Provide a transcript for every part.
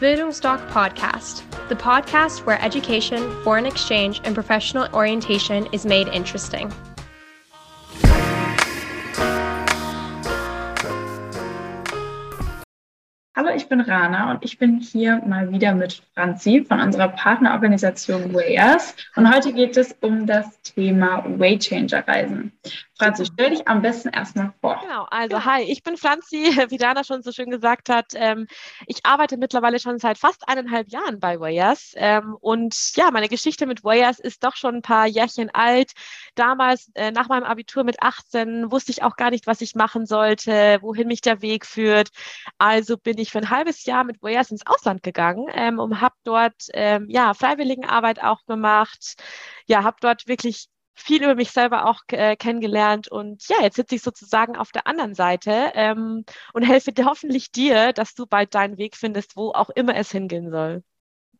Bildungsdoc Podcast, the podcast where education, foreign exchange, and professional orientation is made interesting. Hallo, ich bin Rana und ich bin hier mal wieder mit Franzi von unserer Partnerorganisation Wayers. Und heute geht es um das Thema Waychanger Reisen. Franzi, stell dich am besten erstmal vor. Genau, also hi, ich bin Franzi, wie Dana schon so schön gesagt hat. Ähm, ich arbeite mittlerweile schon seit fast eineinhalb Jahren bei Wayers. Ähm, und ja, meine Geschichte mit Wayers ist doch schon ein paar Jährchen alt. Damals, äh, nach meinem Abitur mit 18, wusste ich auch gar nicht, was ich machen sollte, wohin mich der Weg führt. Also bin ich für ein halbes Jahr mit Wayers ins Ausland gegangen ähm, und habe dort ähm, ja Freiwilligenarbeit auch gemacht. Ja, habe dort wirklich viel über mich selber auch äh, kennengelernt und ja, jetzt sitze ich sozusagen auf der anderen Seite ähm, und helfe dir hoffentlich dir, dass du bald deinen Weg findest, wo auch immer es hingehen soll.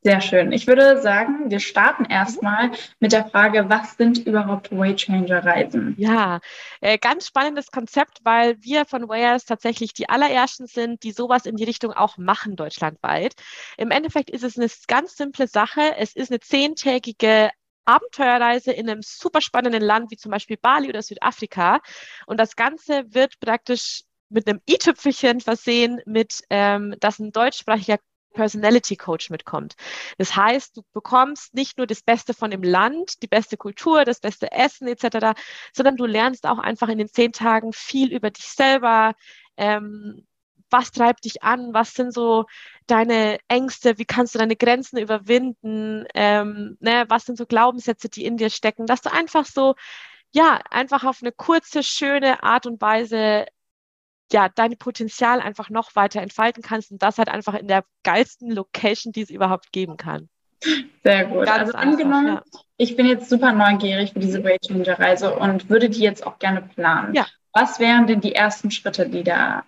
Sehr schön. Ich würde sagen, wir starten erstmal mit der Frage, was sind überhaupt Waychanger-Reisen? Ja, äh, ganz spannendes Konzept, weil wir von Wayers tatsächlich die allerersten sind, die sowas in die Richtung auch machen deutschlandweit. Im Endeffekt ist es eine ganz simple Sache. Es ist eine zehntägige Abenteuerreise in einem super spannenden Land wie zum Beispiel Bali oder Südafrika. Und das Ganze wird praktisch mit einem i-Tüpfelchen versehen, mit ähm, dass ein deutschsprachiger Personality Coach mitkommt. Das heißt, du bekommst nicht nur das Beste von dem Land, die beste Kultur, das beste Essen etc., sondern du lernst auch einfach in den zehn Tagen viel über dich selber. Ähm, was treibt dich an? Was sind so deine Ängste? Wie kannst du deine Grenzen überwinden? Ähm, ne? Was sind so Glaubenssätze, die in dir stecken? Dass du einfach so, ja, einfach auf eine kurze, schöne Art und Weise ja, dein Potenzial einfach noch weiter entfalten kannst und das halt einfach in der geilsten Location, die es überhaupt geben kann. Sehr gut. Ganz also einfach, angenommen, ja. ich bin jetzt super neugierig für diese Weight Changer Reise und würde die jetzt auch gerne planen. Ja. Was wären denn die ersten Schritte, die da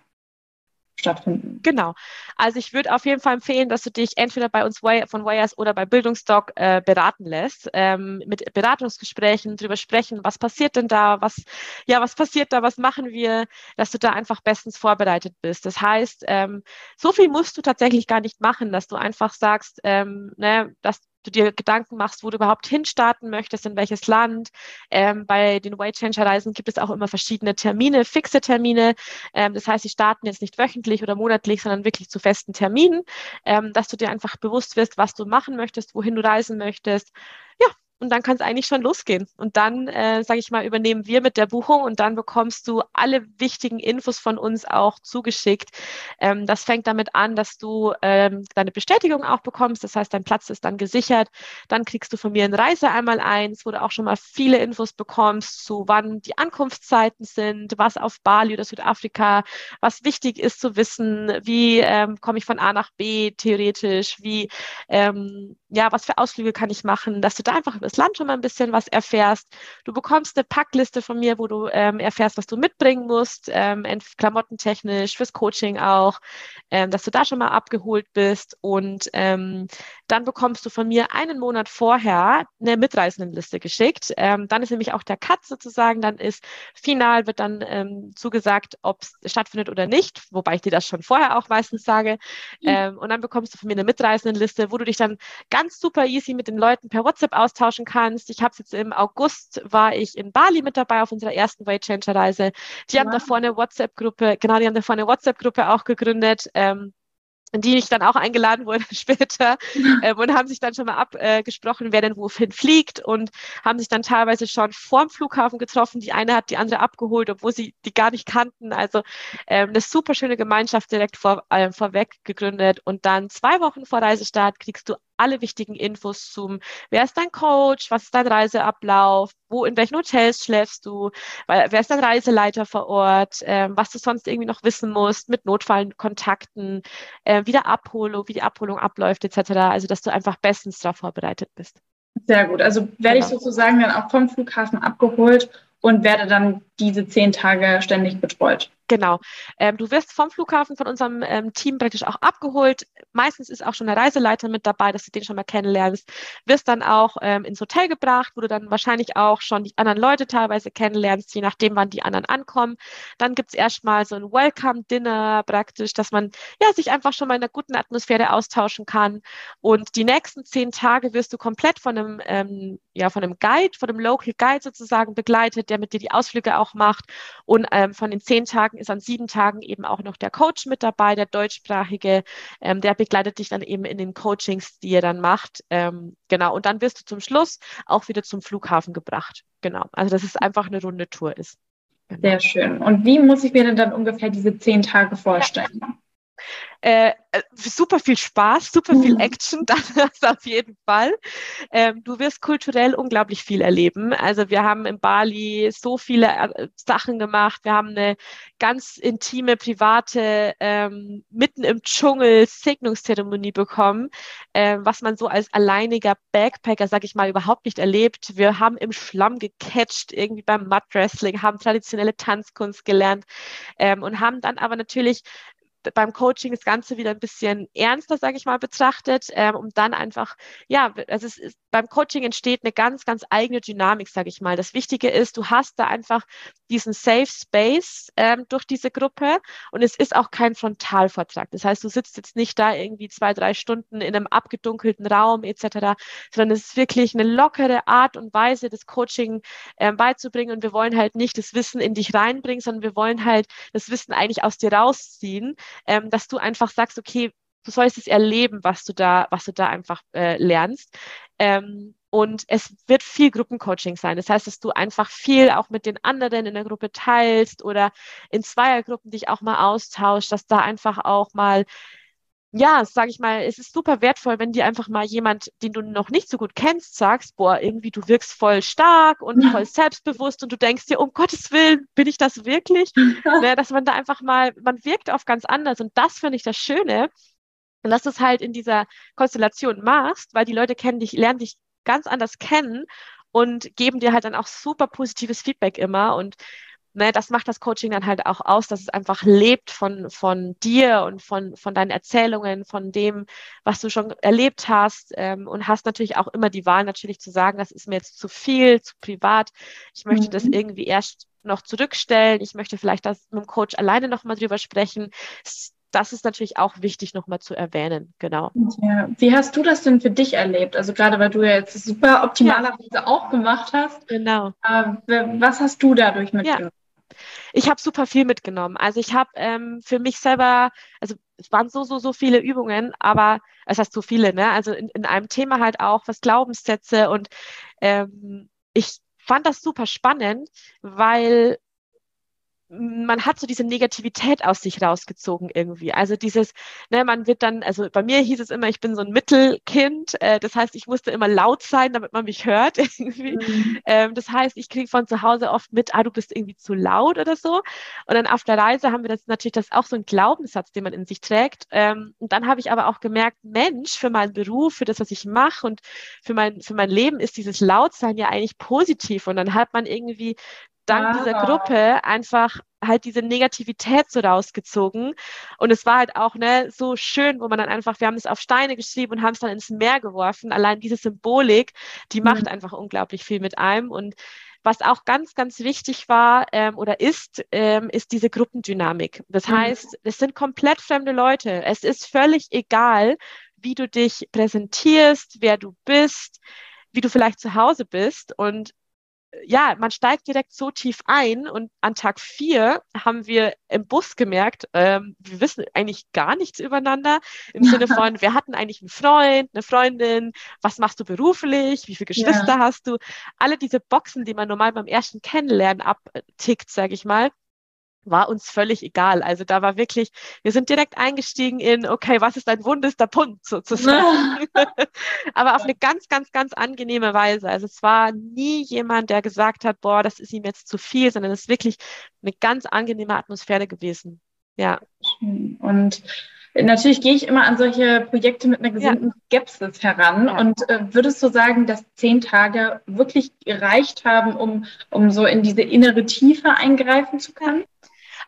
stattfinden. Genau. Also ich würde auf jeden Fall empfehlen, dass du dich entweder bei uns von Wires oder bei Bildungsdoc äh, beraten lässt, ähm, mit Beratungsgesprächen drüber sprechen, was passiert denn da, was, ja, was passiert da, was machen wir, dass du da einfach bestens vorbereitet bist. Das heißt, ähm, so viel musst du tatsächlich gar nicht machen, dass du einfach sagst, ähm, ne, dass du dir Gedanken machst, wo du überhaupt hinstarten möchtest, in welches Land. Ähm, bei den Weight Changer Reisen gibt es auch immer verschiedene Termine, fixe Termine. Ähm, das heißt, sie starten jetzt nicht wöchentlich oder monatlich, sondern wirklich zu festen Terminen, ähm, dass du dir einfach bewusst wirst, was du machen möchtest, wohin du reisen möchtest. Ja, und dann kann es eigentlich schon losgehen. Und dann, äh, sage ich mal, übernehmen wir mit der Buchung und dann bekommst du alle wichtigen Infos von uns auch zugeschickt. Ähm, das fängt damit an, dass du ähm, deine Bestätigung auch bekommst. Das heißt, dein Platz ist dann gesichert. Dann kriegst du von mir ein Reise einmal eins, wo du auch schon mal viele Infos bekommst, zu wann die Ankunftszeiten sind, was auf Bali oder Südafrika, was wichtig ist zu wissen, wie ähm, komme ich von A nach B theoretisch, wie, ähm, ja, was für Ausflüge kann ich machen, dass du da einfach das Land schon mal ein bisschen was erfährst. Du bekommst eine Packliste von mir, wo du ähm, erfährst, was du mitbringen musst, ähm, klamottentechnisch, fürs Coaching auch, ähm, dass du da schon mal abgeholt bist. Und ähm, dann bekommst du von mir einen Monat vorher eine Mitreisendenliste geschickt. Ähm, dann ist nämlich auch der Cut sozusagen, dann ist final, wird dann ähm, zugesagt, ob es stattfindet oder nicht, wobei ich dir das schon vorher auch meistens sage. Mhm. und dann bekommst du von mir eine Mitreisendenliste, wo du dich dann ganz super easy mit den Leuten per WhatsApp austauschen kannst. Ich habe jetzt im August war ich in Bali mit dabei auf unserer ersten Weight Changer Reise. Die wow. haben davor eine WhatsApp-Gruppe, genau, die haben davor eine WhatsApp-Gruppe auch gegründet. Ähm, in die ich dann auch eingeladen wurde später äh, und haben sich dann schon mal abgesprochen, äh, wer denn wohin fliegt und haben sich dann teilweise schon vorm Flughafen getroffen. Die eine hat die andere abgeholt, obwohl sie die gar nicht kannten. Also ähm, eine super schöne Gemeinschaft direkt vor, äh, vorweg gegründet und dann zwei Wochen vor Reisestart kriegst du alle wichtigen Infos zum, wer ist dein Coach, was ist dein Reiseablauf, wo, in welchen Hotels schläfst du, wer ist dein Reiseleiter vor Ort, ähm, was du sonst irgendwie noch wissen musst mit Notfallkontakten, äh, wie der Abholung, wie die Abholung abläuft, etc. Also, dass du einfach bestens darauf vorbereitet bist. Sehr gut. Also werde genau. ich sozusagen dann auch vom Flughafen abgeholt und werde dann diese zehn Tage ständig betreut. Genau. Ähm, du wirst vom Flughafen von unserem ähm, Team praktisch auch abgeholt. Meistens ist auch schon der Reiseleiter mit dabei, dass du den schon mal kennenlernst. Wirst dann auch ähm, ins Hotel gebracht, wo du dann wahrscheinlich auch schon die anderen Leute teilweise kennenlernst, je nachdem, wann die anderen ankommen. Dann gibt es erstmal so ein Welcome-Dinner praktisch, dass man ja sich einfach schon mal in einer guten Atmosphäre austauschen kann. Und die nächsten zehn Tage wirst du komplett von einem, ähm, ja, von einem Guide, von einem Local Guide sozusagen begleitet, der mit dir die Ausflüge auch macht. Und ähm, von den zehn Tagen ist an sieben Tagen eben auch noch der Coach mit dabei, der deutschsprachige, ähm, der begleitet dich dann eben in den Coachings, die er dann macht. Ähm, genau. Und dann wirst du zum Schluss auch wieder zum Flughafen gebracht. Genau. Also, dass es einfach eine runde Tour ist. Genau. Sehr schön. Und wie muss ich mir denn dann ungefähr diese zehn Tage vorstellen? Ja. Äh, äh, super viel Spaß, super viel mhm. Action, das auf jeden Fall. Ähm, du wirst kulturell unglaublich viel erleben. Also wir haben in Bali so viele äh, Sachen gemacht. Wir haben eine ganz intime, private, ähm, mitten im Dschungel Segnungszeremonie bekommen, äh, was man so als alleiniger Backpacker, sag ich mal, überhaupt nicht erlebt. Wir haben im Schlamm gecatcht, irgendwie beim Mud Wrestling, haben traditionelle Tanzkunst gelernt ähm, und haben dann aber natürlich beim Coaching das Ganze wieder ein bisschen ernster, sage ich mal, betrachtet, ähm, um dann einfach, ja, also es ist, beim Coaching entsteht eine ganz, ganz eigene Dynamik, sage ich mal. Das Wichtige ist, du hast da einfach diesen Safe Space ähm, durch diese Gruppe und es ist auch kein Frontalvortrag. Das heißt, du sitzt jetzt nicht da irgendwie zwei, drei Stunden in einem abgedunkelten Raum etc., sondern es ist wirklich eine lockere Art und Weise, das Coaching ähm, beizubringen und wir wollen halt nicht das Wissen in dich reinbringen, sondern wir wollen halt das Wissen eigentlich aus dir rausziehen ähm, dass du einfach sagst, okay, du sollst es erleben, was du da, was du da einfach äh, lernst. Ähm, und es wird viel Gruppencoaching sein. Das heißt, dass du einfach viel auch mit den anderen in der Gruppe teilst oder in Zweiergruppen dich auch mal austauschst, dass da einfach auch mal ja, sage ich mal, es ist super wertvoll, wenn dir einfach mal jemand, den du noch nicht so gut kennst, sagst, boah, irgendwie du wirkst voll stark und voll selbstbewusst und du denkst dir, um Gottes Willen, bin ich das wirklich? ne, dass man da einfach mal, man wirkt auf ganz anders und das finde ich das Schöne. Und dass du es halt in dieser Konstellation machst, weil die Leute kennen dich, lernen dich ganz anders kennen und geben dir halt dann auch super positives Feedback immer und ne, das macht das Coaching dann halt auch aus, dass es einfach lebt von, von dir und von, von deinen Erzählungen, von dem, was du schon erlebt hast ähm, und hast natürlich auch immer die Wahl natürlich zu sagen, das ist mir jetzt zu viel, zu privat, ich möchte mhm. das irgendwie erst noch zurückstellen, ich möchte vielleicht das mit dem Coach alleine nochmal drüber sprechen. Das ist natürlich auch wichtig nochmal zu erwähnen, genau. Ja. Wie hast du das denn für dich erlebt? Also gerade weil du ja jetzt super optimalerweise ja. auch gemacht hast. Genau. Äh, was hast du dadurch mitgenommen? Ja. Ich habe super viel mitgenommen. Also ich habe ähm, für mich selber, also es waren so, so, so viele Übungen, aber es heißt so viele, ne? Also in, in einem Thema halt auch, was Glaubenssätze und ähm, ich fand das super spannend, weil man hat so diese Negativität aus sich rausgezogen irgendwie. Also dieses, ne, man wird dann, also bei mir hieß es immer, ich bin so ein Mittelkind. Äh, das heißt, ich musste immer laut sein, damit man mich hört irgendwie. Mhm. Ähm, das heißt, ich kriege von zu Hause oft mit, ah, du bist irgendwie zu laut oder so. Und dann auf der Reise haben wir das natürlich, das ist auch so ein Glaubenssatz, den man in sich trägt. Ähm, und dann habe ich aber auch gemerkt, Mensch, für meinen Beruf, für das, was ich mache und für mein, für mein Leben ist dieses Lautsein ja eigentlich positiv. Und dann hat man irgendwie dank ah. dieser Gruppe einfach halt diese Negativität so rausgezogen. Und es war halt auch ne, so schön, wo man dann einfach, wir haben es auf Steine geschrieben und haben es dann ins Meer geworfen. Allein diese Symbolik, die mhm. macht einfach unglaublich viel mit einem. Und was auch ganz, ganz wichtig war ähm, oder ist, ähm, ist diese Gruppendynamik. Das mhm. heißt, es sind komplett fremde Leute. Es ist völlig egal, wie du dich präsentierst, wer du bist, wie du vielleicht zu Hause bist. Und ja, man steigt direkt so tief ein und an Tag vier haben wir im Bus gemerkt, ähm, wir wissen eigentlich gar nichts übereinander im Sinne von, wir hatten eigentlich einen Freund, eine Freundin, was machst du beruflich, wie viele Geschwister ja. hast du, alle diese Boxen, die man normal beim ersten Kennenlernen abtickt, sage ich mal, war uns völlig egal. Also da war wirklich, wir sind direkt eingestiegen in, okay, was ist dein wundester Punkt sozusagen. Aber auf eine ganz, ganz, ganz angenehme Weise. Also es war nie jemand, der gesagt hat, boah, das ist ihm jetzt zu viel, sondern es ist wirklich eine ganz angenehme Atmosphäre gewesen. Ja. Und natürlich gehe ich immer an solche Projekte mit einer gesunden ja. Skepsis heran. Ja. Und äh, würdest du sagen, dass zehn Tage wirklich gereicht haben, um, um so in diese innere Tiefe eingreifen zu können?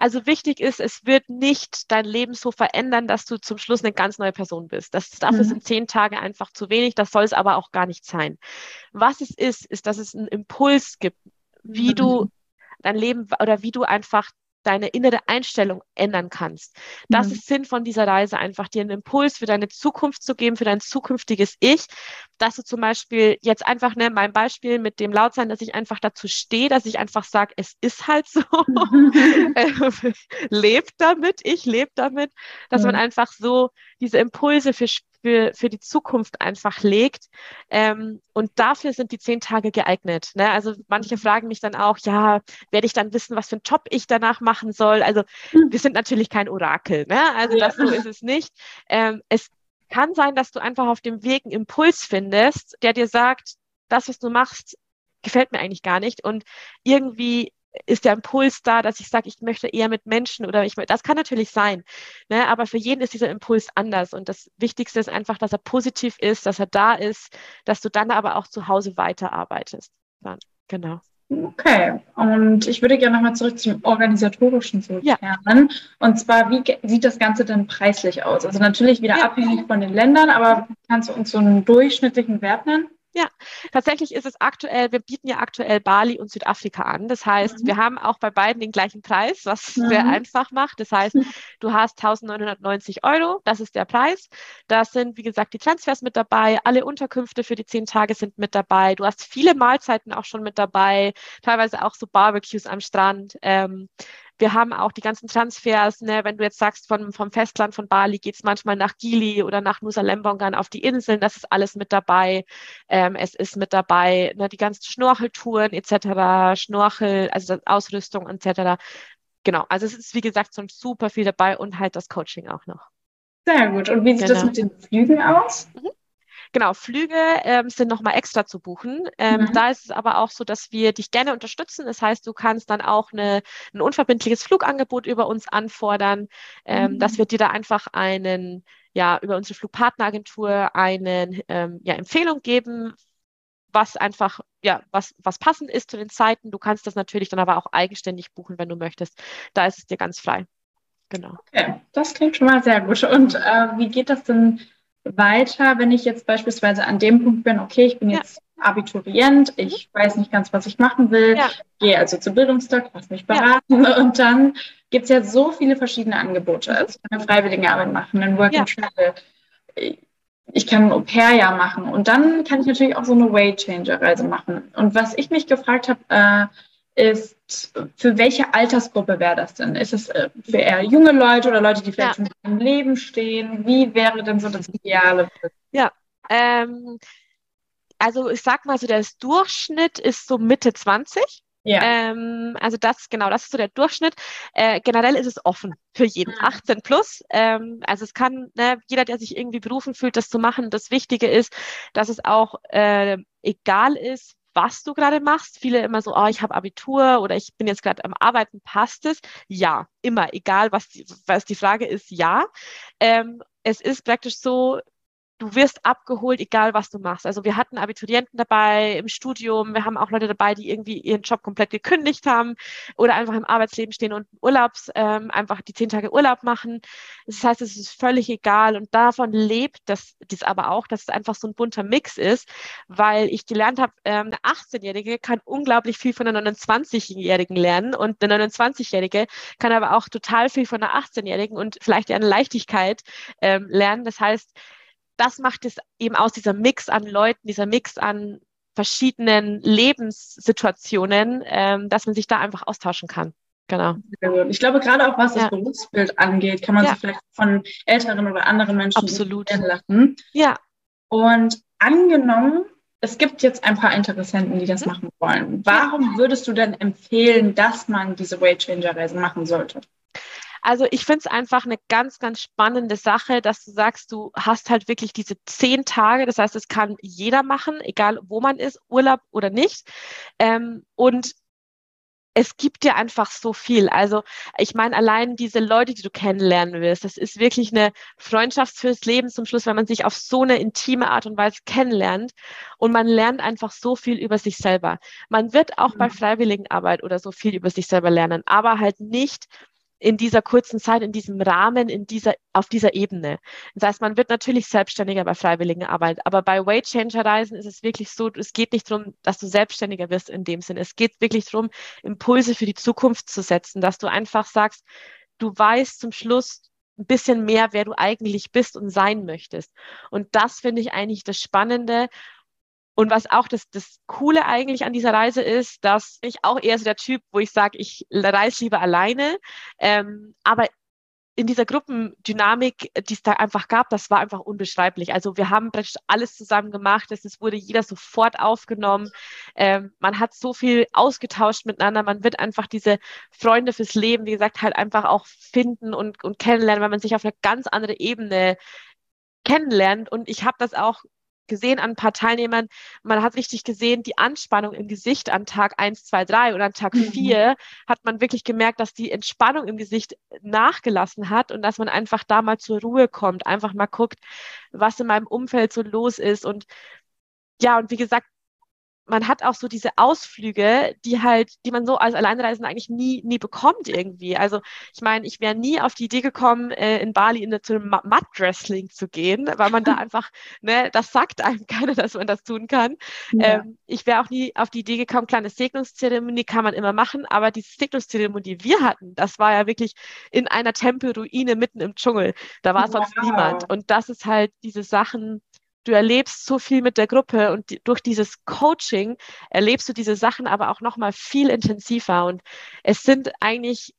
Also wichtig ist, es wird nicht dein Leben so verändern, dass du zum Schluss eine ganz neue Person bist. Das, dafür mhm. sind zehn Tage einfach zu wenig. Das soll es aber auch gar nicht sein. Was es ist, ist, dass es einen Impuls gibt, wie mhm. du dein Leben oder wie du einfach deine innere Einstellung ändern kannst. Das mhm. ist Sinn von dieser Reise, einfach dir einen Impuls für deine Zukunft zu geben, für dein zukünftiges Ich, dass du zum Beispiel jetzt einfach, ne, mein Beispiel mit dem Lautsein, dass ich einfach dazu stehe, dass ich einfach sage, es ist halt so, äh, lebt damit, ich lebe damit, dass mhm. man einfach so diese Impulse für für, für die Zukunft einfach legt. Ähm, und dafür sind die zehn Tage geeignet. Ne? Also manche fragen mich dann auch, ja, werde ich dann wissen, was für einen Job ich danach machen soll? Also hm. wir sind natürlich kein Orakel. Ne? Also ja. das so ist es nicht. Ähm, es kann sein, dass du einfach auf dem Weg einen Impuls findest, der dir sagt, das, was du machst, gefällt mir eigentlich gar nicht. Und irgendwie ist der Impuls da, dass ich sage, ich möchte eher mit Menschen oder ich das kann natürlich sein, ne? aber für jeden ist dieser Impuls anders und das Wichtigste ist einfach, dass er positiv ist, dass er da ist, dass du dann aber auch zu Hause weiterarbeitest. Dann, genau. Okay, und ich würde gerne nochmal zurück zum Organisatorischen zurückkehren. Ja. Und zwar, wie sieht das Ganze denn preislich aus? Also natürlich wieder ja. abhängig von den Ländern, aber kannst du uns so einen durchschnittlichen Wert nennen? Ja, tatsächlich ist es aktuell, wir bieten ja aktuell Bali und Südafrika an. Das heißt, mhm. wir haben auch bei beiden den gleichen Preis, was mhm. sehr einfach macht. Das heißt, du hast 1990 Euro, das ist der Preis. Da sind, wie gesagt, die Transfers mit dabei, alle Unterkünfte für die zehn Tage sind mit dabei. Du hast viele Mahlzeiten auch schon mit dabei, teilweise auch so Barbecues am Strand. Ähm, wir haben auch die ganzen Transfers, ne, wenn du jetzt sagst, von, vom Festland von Bali geht es manchmal nach Gili oder nach Nusa Lembongan auf die Inseln, das ist alles mit dabei. Ähm, es ist mit dabei ne, die ganzen Schnorcheltouren etc., Schnorchel, also Ausrüstung etc. Genau, also es ist wie gesagt so super viel dabei und halt das Coaching auch noch. Sehr gut. Und wie sieht genau. das mit den Flügen aus? Mhm. Genau, Flüge ähm, sind nochmal extra zu buchen. Ähm, mhm. Da ist es aber auch so, dass wir dich gerne unterstützen. Das heißt, du kannst dann auch eine, ein unverbindliches Flugangebot über uns anfordern, ähm, mhm. dass wir dir da einfach einen, ja, über unsere Flugpartneragentur eine ähm, ja, Empfehlung geben, was einfach, ja, was, was passend ist zu den Zeiten. Du kannst das natürlich dann aber auch eigenständig buchen, wenn du möchtest. Da ist es dir ganz frei. Genau. Okay, das klingt schon mal sehr gut. Und äh, wie geht das denn weiter, wenn ich jetzt beispielsweise an dem Punkt bin, okay, ich bin ja. jetzt Abiturient, ich mhm. weiß nicht ganz, was ich machen will, ja. gehe also zu Bildungsdoc, lass mich beraten ja. und dann gibt es ja so viele verschiedene Angebote. Mhm. Also ich kann eine Freiwilligenarbeit machen, ein Work and Travel, ich kann ein Au-pair-Jahr machen und dann kann ich natürlich auch so eine Way-Changer-Reise machen. Und was ich mich gefragt habe, äh, ist, für welche Altersgruppe wäre das denn? Ist es äh, für eher junge Leute oder Leute, die vielleicht ja. schon im Leben stehen? Wie wäre denn so das Ideale? Ja, ähm, also ich sag mal so, der Durchschnitt ist so Mitte 20. Ja. Ähm, also das, genau, das ist so der Durchschnitt. Äh, generell ist es offen für jeden, 18 mhm. plus. Ähm, also es kann, ne, jeder, der sich irgendwie berufen fühlt, das zu machen. Das Wichtige ist, dass es auch äh, egal ist, was du gerade machst. Viele immer so, oh, ich habe Abitur oder ich bin jetzt gerade am Arbeiten, passt es? Ja, immer, egal was die, was die Frage ist, ja. Ähm, es ist praktisch so, du wirst abgeholt, egal was du machst. Also wir hatten Abiturienten dabei im Studium, wir haben auch Leute dabei, die irgendwie ihren Job komplett gekündigt haben oder einfach im Arbeitsleben stehen und Urlaubs, ähm, einfach die zehn Tage Urlaub machen. Das heißt, es ist völlig egal und davon lebt das, das aber auch, dass es einfach so ein bunter Mix ist, weil ich gelernt habe, ähm, eine 18-Jährige kann unglaublich viel von einer 29-Jährigen lernen und eine 29-Jährige kann aber auch total viel von einer 18-Jährigen und vielleicht eine Leichtigkeit ähm, lernen. Das heißt, das macht es eben aus, dieser Mix an Leuten, dieser Mix an verschiedenen Lebenssituationen, ähm, dass man sich da einfach austauschen kann. Genau. Ich glaube, gerade auch was das Berufsbild angeht, kann man ja. sich vielleicht von älteren oder anderen Menschen Absolut. lassen. Ja. Und angenommen, es gibt jetzt ein paar Interessenten, die das mhm. machen wollen. Warum würdest du denn empfehlen, dass man diese Weight Changer Reise machen sollte? Also ich finde es einfach eine ganz, ganz spannende Sache, dass du sagst, du hast halt wirklich diese zehn Tage. Das heißt, es kann jeder machen, egal wo man ist, Urlaub oder nicht. Ähm, und es gibt dir einfach so viel. Also ich meine, allein diese Leute, die du kennenlernen wirst, das ist wirklich eine Freundschaft fürs Leben zum Schluss, wenn man sich auf so eine intime Art und Weise kennenlernt und man lernt einfach so viel über sich selber. Man wird auch mhm. bei Freiwilligenarbeit oder so viel über sich selber lernen, aber halt nicht in dieser kurzen Zeit, in diesem Rahmen, in dieser, auf dieser Ebene. Das heißt, man wird natürlich selbstständiger bei Freiwilligenarbeit, aber bei Weight Changer Reisen ist es wirklich so, es geht nicht darum, dass du selbstständiger wirst in dem Sinn. Es geht wirklich darum, Impulse für die Zukunft zu setzen, dass du einfach sagst, du weißt zum Schluss ein bisschen mehr, wer du eigentlich bist und sein möchtest. Und das finde ich eigentlich das Spannende. Und was auch das, das Coole eigentlich an dieser Reise ist, dass ich auch eher so der Typ, wo ich sage, ich reise lieber alleine. Ähm, aber in dieser Gruppendynamik, die es da einfach gab, das war einfach unbeschreiblich. Also wir haben praktisch alles zusammen gemacht. Es wurde jeder sofort aufgenommen. Ähm, man hat so viel ausgetauscht miteinander. Man wird einfach diese Freunde fürs Leben, wie gesagt, halt einfach auch finden und, und kennenlernen, weil man sich auf eine ganz andere Ebene kennenlernt. Und ich habe das auch gesehen an ein paar Teilnehmern, man hat richtig gesehen, die Anspannung im Gesicht an Tag 1, 2, 3 und an Tag mhm. 4 hat man wirklich gemerkt, dass die Entspannung im Gesicht nachgelassen hat und dass man einfach da mal zur Ruhe kommt, einfach mal guckt, was in meinem Umfeld so los ist und ja, und wie gesagt, man hat auch so diese Ausflüge, die halt, die man so als Alleinreisender eigentlich nie, nie bekommt irgendwie. Also ich meine, ich wäre nie auf die Idee gekommen, äh, in Bali in, zu einem Mud-Wrestling zu gehen, weil man da einfach, ne, das sagt einem keiner, dass man das tun kann. Ja. Ähm, ich wäre auch nie auf die Idee gekommen, kleine Segnungszeremonie kann man immer machen, aber die Segnungszeremonie, die wir hatten, das war ja wirklich in einer Tempelruine mitten im Dschungel. Da war sonst niemand. Und das ist halt diese Sachen, du erlebst so viel mit der Gruppe und die, durch dieses Coaching erlebst du diese Sachen aber auch noch mal viel intensiver und es sind eigentlich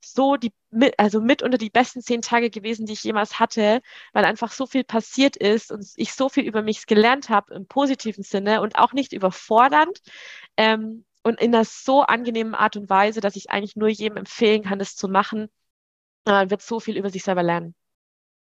so die also mit unter die besten zehn Tage gewesen, die ich jemals hatte, weil einfach so viel passiert ist und ich so viel über mich gelernt habe im positiven Sinne und auch nicht überfordernd ähm, und in einer so angenehmen Art und Weise, dass ich eigentlich nur jedem empfehlen kann, das zu machen. Man wird so viel über sich selber lernen.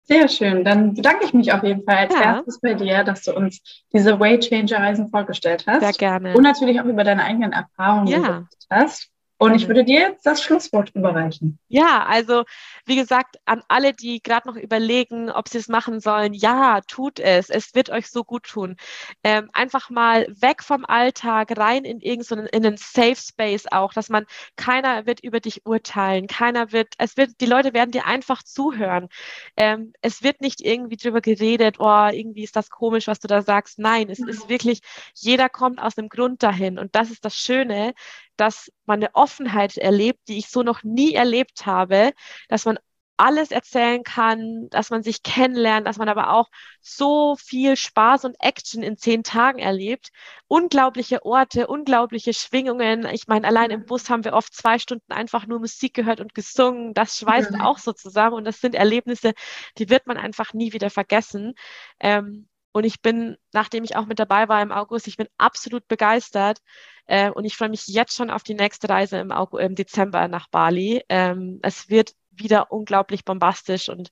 Sehr schön. Dann bedanke ich mich auf jeden Fall als ja. erstes bei dir, dass du uns diese Way Changer Reisen vorgestellt hast. Sehr gerne. Und natürlich auch über deine eigenen Erfahrungen ja. hast. Und ich würde dir jetzt das Schlusswort überreichen. Ja, also wie gesagt, an alle, die gerade noch überlegen, ob sie es machen sollen, ja, tut es. Es wird euch so gut tun. Ähm, einfach mal weg vom Alltag, rein in irgendeinen in einen Safe Space auch, dass man, keiner wird über dich urteilen, keiner wird, es wird, die Leute werden dir einfach zuhören. Ähm, es wird nicht irgendwie drüber geredet, oh, irgendwie ist das komisch, was du da sagst. Nein, es ist wirklich, jeder kommt aus einem Grund dahin. Und das ist das Schöne, dass man eine Offenheit erlebt, die ich so noch nie erlebt habe, dass man alles erzählen kann, dass man sich kennenlernt, dass man aber auch so viel Spaß und Action in zehn Tagen erlebt. Unglaubliche Orte, unglaubliche Schwingungen. Ich meine, allein im Bus haben wir oft zwei Stunden einfach nur Musik gehört und gesungen. Das schweißt ja. auch so zusammen und das sind Erlebnisse, die wird man einfach nie wieder vergessen. Ähm, und ich bin, nachdem ich auch mit dabei war im August, ich bin absolut begeistert. Äh, und ich freue mich jetzt schon auf die nächste Reise im, August, im Dezember nach Bali. Ähm, es wird wieder unglaublich bombastisch und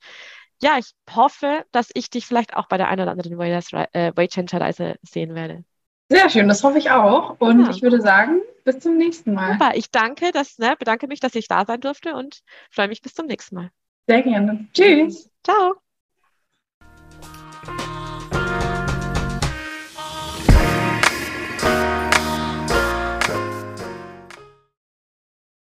ja, ich hoffe, dass ich dich vielleicht auch bei der einen oder anderen Waychanger-Reise äh, sehen werde. Sehr schön, das hoffe ich auch. Und ja. ich würde sagen, bis zum nächsten Mal. Super, ich danke, dass, ne, bedanke mich, dass ich da sein durfte und freue mich bis zum nächsten Mal. Sehr gerne. Tschüss. Ciao.